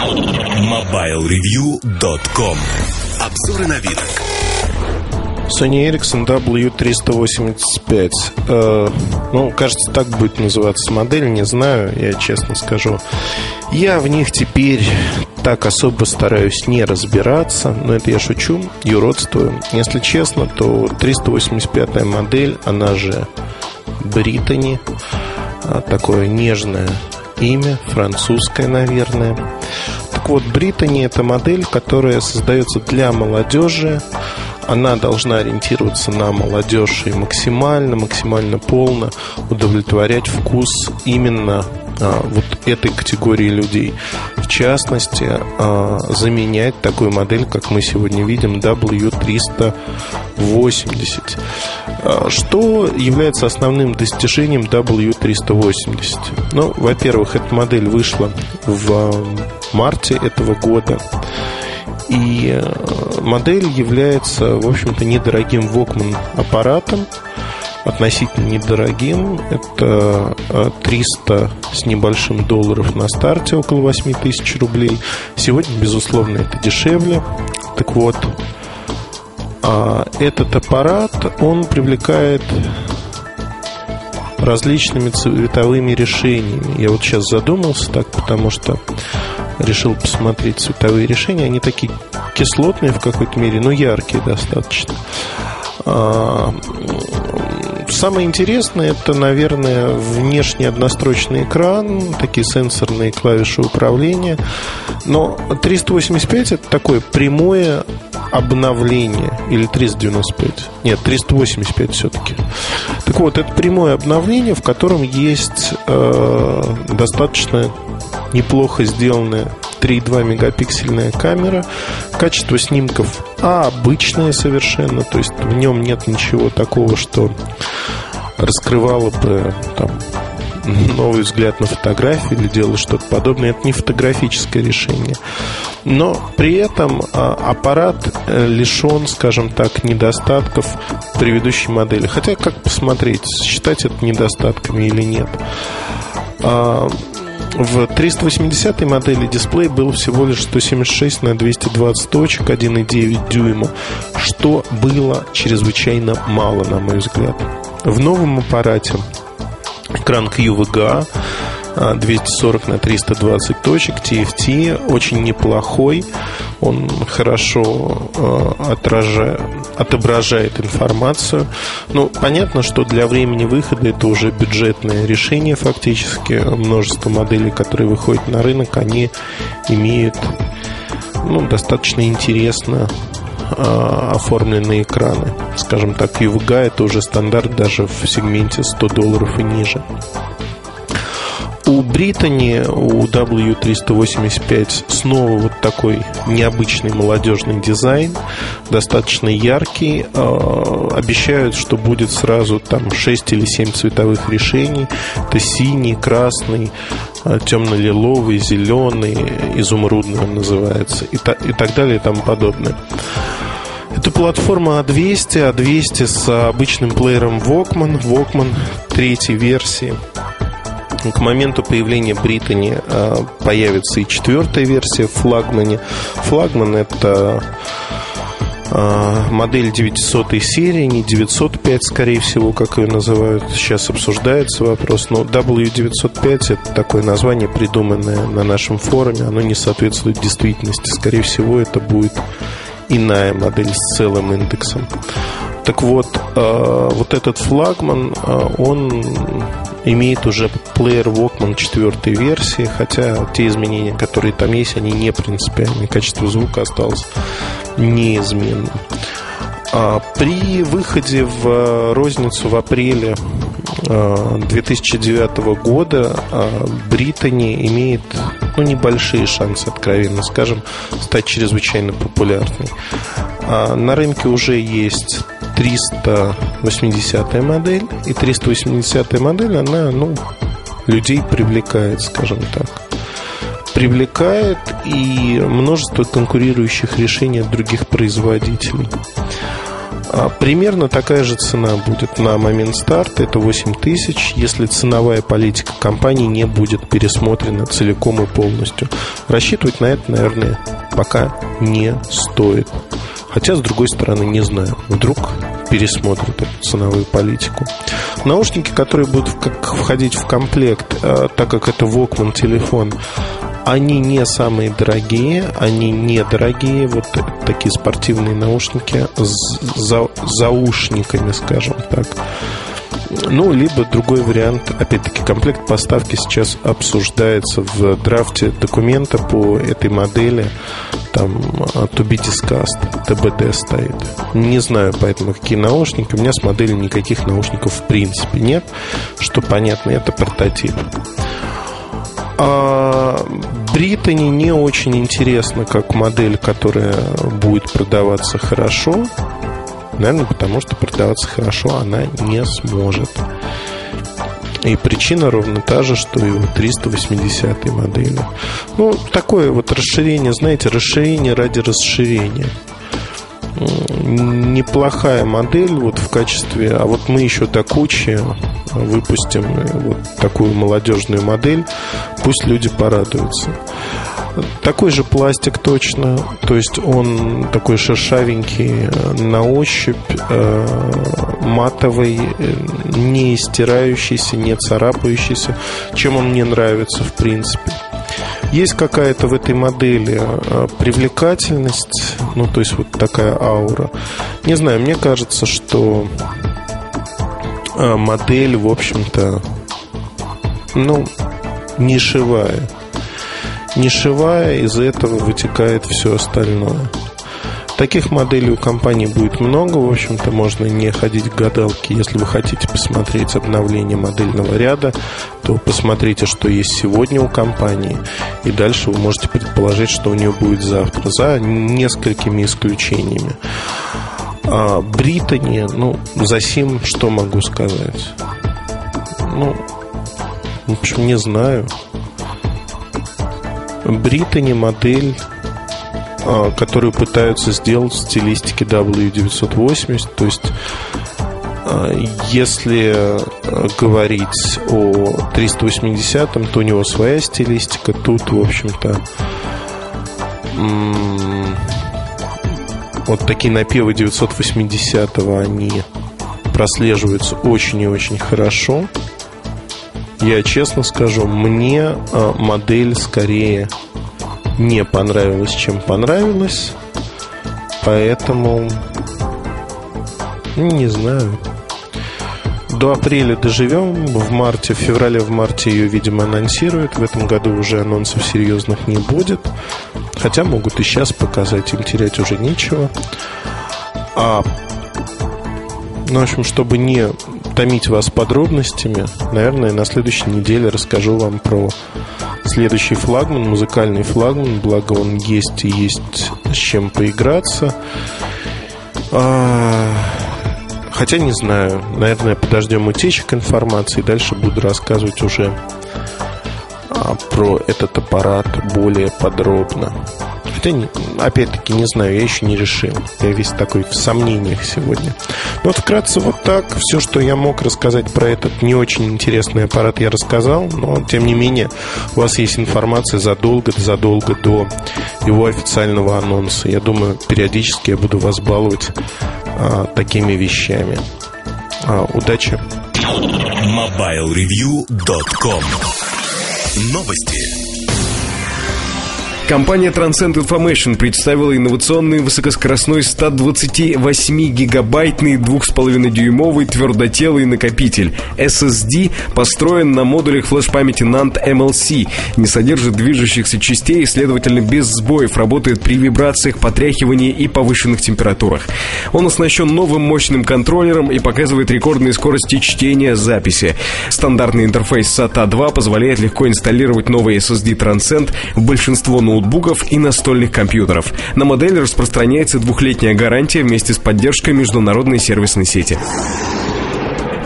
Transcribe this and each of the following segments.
MobileReview.com Обзоры на вид. Sony Ericsson W385. Э, ну, кажется, так будет называться модель, не знаю, я честно скажу. Я в них теперь так особо стараюсь не разбираться, но это я шучу, юродствую. Если честно, то 385 модель, она же Британи, такое нежное имя, французское, наверное. Так вот, Британи это модель, которая создается для молодежи. Она должна ориентироваться на молодежь и максимально, максимально полно удовлетворять вкус именно а, вот этой категории людей. Частности, а, заменять такую модель, как мы сегодня видим, W380. А, что является основным достижением W380? Ну, во-первых, эта модель вышла в марте этого года. И модель является, в общем-то, недорогим Walkman аппаратом относительно недорогим. Это 300 э, с небольшим долларов на старте, около 8 тысяч рублей. Сегодня, безусловно, это дешевле. Так вот, а этот аппарат, он привлекает различными цветовыми решениями. Я вот сейчас задумался так, потому что решил посмотреть цветовые решения. Они такие кислотные в какой-то мере, но яркие достаточно. Самое интересное это, наверное, внешний однострочный экран, такие сенсорные клавиши управления. Но 385 это такое прямое обновление. Или 395. Нет, 385 все-таки. Так вот, это прямое обновление, в котором есть э, достаточно неплохо сделанная 3,2 мегапиксельная камера. Качество снимков обычное совершенно, то есть в нем нет ничего такого, что раскрывало бы там, новый взгляд на фотографии или делало что-то подобное. Это не фотографическое решение. Но при этом а, аппарат э, лишен, скажем так, недостатков предыдущей модели. Хотя, как посмотреть, считать это недостатками или нет. В 380 модели дисплей был всего лишь 176 на 220 точек, 1,9 дюйма, что было чрезвычайно мало, на мой взгляд. В новом аппарате экран QVGA 240 на 320 точек, TFT, очень неплохой. Он хорошо э, отражает, отображает информацию. Ну, понятно, что для времени выхода это уже бюджетное решение фактически. Множество моделей, которые выходят на рынок, они имеют ну, достаточно интересно э, оформленные экраны. Скажем так, UVGA это уже стандарт даже в сегменте 100 долларов и ниже. У Британи, у W385 снова вот такой необычный молодежный дизайн, достаточно яркий. Э, обещают, что будет сразу там 6 или 7 цветовых решений. Это синий, красный, э, темно-лиловый, зеленый, изумрудный он называется и, та, и так далее и тому подобное. Это платформа A200, A200 с обычным плеером Walkman, Walkman третьей версии – к моменту появления Британи э, появится и четвертая версия в флагмане. Флагман это э, модель 900 серии, не 905, скорее всего, как ее называют. Сейчас обсуждается вопрос. Но W905 это такое название, придуманное на нашем форуме. Оно не соответствует действительности. Скорее всего, это будет иная модель с целым индексом. Так вот, э, вот этот флагман, он имеет уже плеер Walkman четвертой версии, хотя те изменения, которые там есть, они не принципиальные. Качество звука осталось неизменным. А при выходе в розницу в апреле 2009 а, года а, Британия имеет ну, небольшие шансы, откровенно скажем, стать чрезвычайно популярной. На рынке уже есть 380 модель. И 380 модель, она, ну, людей привлекает, скажем так. Привлекает и множество конкурирующих решений от других производителей. А, примерно такая же цена будет на момент старта, это 8 тысяч, если ценовая политика компании не будет пересмотрена целиком и полностью. Рассчитывать на это, наверное, пока не стоит. Хотя, с другой стороны, не знаю. Вдруг пересмотрят эту ценовую политику. Наушники, которые будут как входить в комплект, э, так как это Walkman телефон, они не самые дорогие, они недорогие, вот такие спортивные наушники с за, заушниками, скажем так. Ну, либо другой вариант, опять-таки, комплект поставки сейчас обсуждается в драфте документа по этой модели. Там to be discussed, TBD стоит. Не знаю поэтому, какие наушники. У меня с моделью никаких наушников в принципе нет. Что понятно, это прототип. А Британи не очень интересно как модель, которая будет продаваться хорошо. Наверное, потому что продаваться хорошо она не сможет. И причина ровно та же, что и у 380 модели. Ну, такое вот расширение, знаете, расширение ради расширения. Неплохая модель вот в качестве... А вот мы еще до кучи выпустим вот такую молодежную модель. Пусть люди порадуются. Такой же пластик точно, то есть он такой шершавенький на ощупь, э, матовый, не стирающийся, не царапающийся, чем он мне нравится в принципе. Есть какая-то в этой модели э, привлекательность, ну то есть вот такая аура. Не знаю, мне кажется, что э, модель, в общем-то, ну, нишевая нишевая, из-за этого вытекает все остальное. Таких моделей у компании будет много. В общем-то, можно не ходить к гадалке. Если вы хотите посмотреть обновление модельного ряда, то посмотрите, что есть сегодня у компании. И дальше вы можете предположить, что у нее будет завтра, за несколькими исключениями. А Британи, ну, за сим что могу сказать? Ну, в общем, не знаю. Британи модель, а, которую пытаются сделать в стилистике W980. То есть, а, если а, говорить о 380, то у него своя стилистика. Тут, в общем-то, вот такие напевы 980 они прослеживаются очень и очень хорошо. Я честно скажу, мне а, модель скорее не понравилась, чем понравилась. Поэтому не знаю. До апреля доживем. В марте, в феврале, в марте ее, видимо, анонсируют. В этом году уже анонсов серьезных не будет. Хотя могут и сейчас показать, им терять уже нечего. А, ну, в общем, чтобы не томить вас подробностями, наверное, на следующей неделе расскажу вам про следующий флагман, музыкальный флагман, благо он есть и есть с чем поиграться. А, хотя не знаю, наверное, подождем утечек информации, дальше буду рассказывать уже а, про этот аппарат более подробно. Хотя, опять-таки, не знаю, я еще не решил. Я весь такой в сомнениях сегодня. Ну, вот вкратце вот так. Все, что я мог рассказать про этот не очень интересный аппарат, я рассказал. Но, тем не менее, у вас есть информация задолго-задолго до его официального анонса. Я думаю, периодически я буду вас баловать а, такими вещами. А, удачи! MobileReview.com Новости. Компания Transcend Information представила инновационный высокоскоростной 128-гигабайтный 2,5-дюймовый твердотелый накопитель. SSD построен на модулях флеш-памяти NAND MLC, не содержит движущихся частей и, следовательно, без сбоев работает при вибрациях, потряхивании и повышенных температурах. Он оснащен новым мощным контроллером и показывает рекордные скорости чтения записи. Стандартный интерфейс SATA 2 позволяет легко инсталлировать новый SSD Transcend в большинство ноутбуков ноутбуков и настольных компьютеров. На модель распространяется двухлетняя гарантия вместе с поддержкой международной сервисной сети.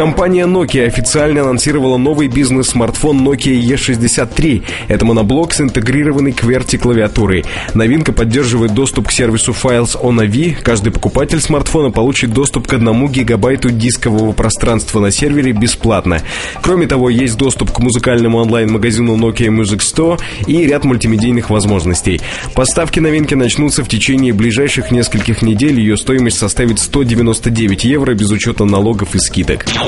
Компания Nokia официально анонсировала новый бизнес-смартфон Nokia E63. Это моноблок с интегрированной QWERTY-клавиатурой. Новинка поддерживает доступ к сервису Files on AV. Каждый покупатель смартфона получит доступ к одному гигабайту дискового пространства на сервере бесплатно. Кроме того, есть доступ к музыкальному онлайн-магазину Nokia Music Store и ряд мультимедийных возможностей. Поставки новинки начнутся в течение ближайших нескольких недель. Ее стоимость составит 199 евро без учета налогов и скидок.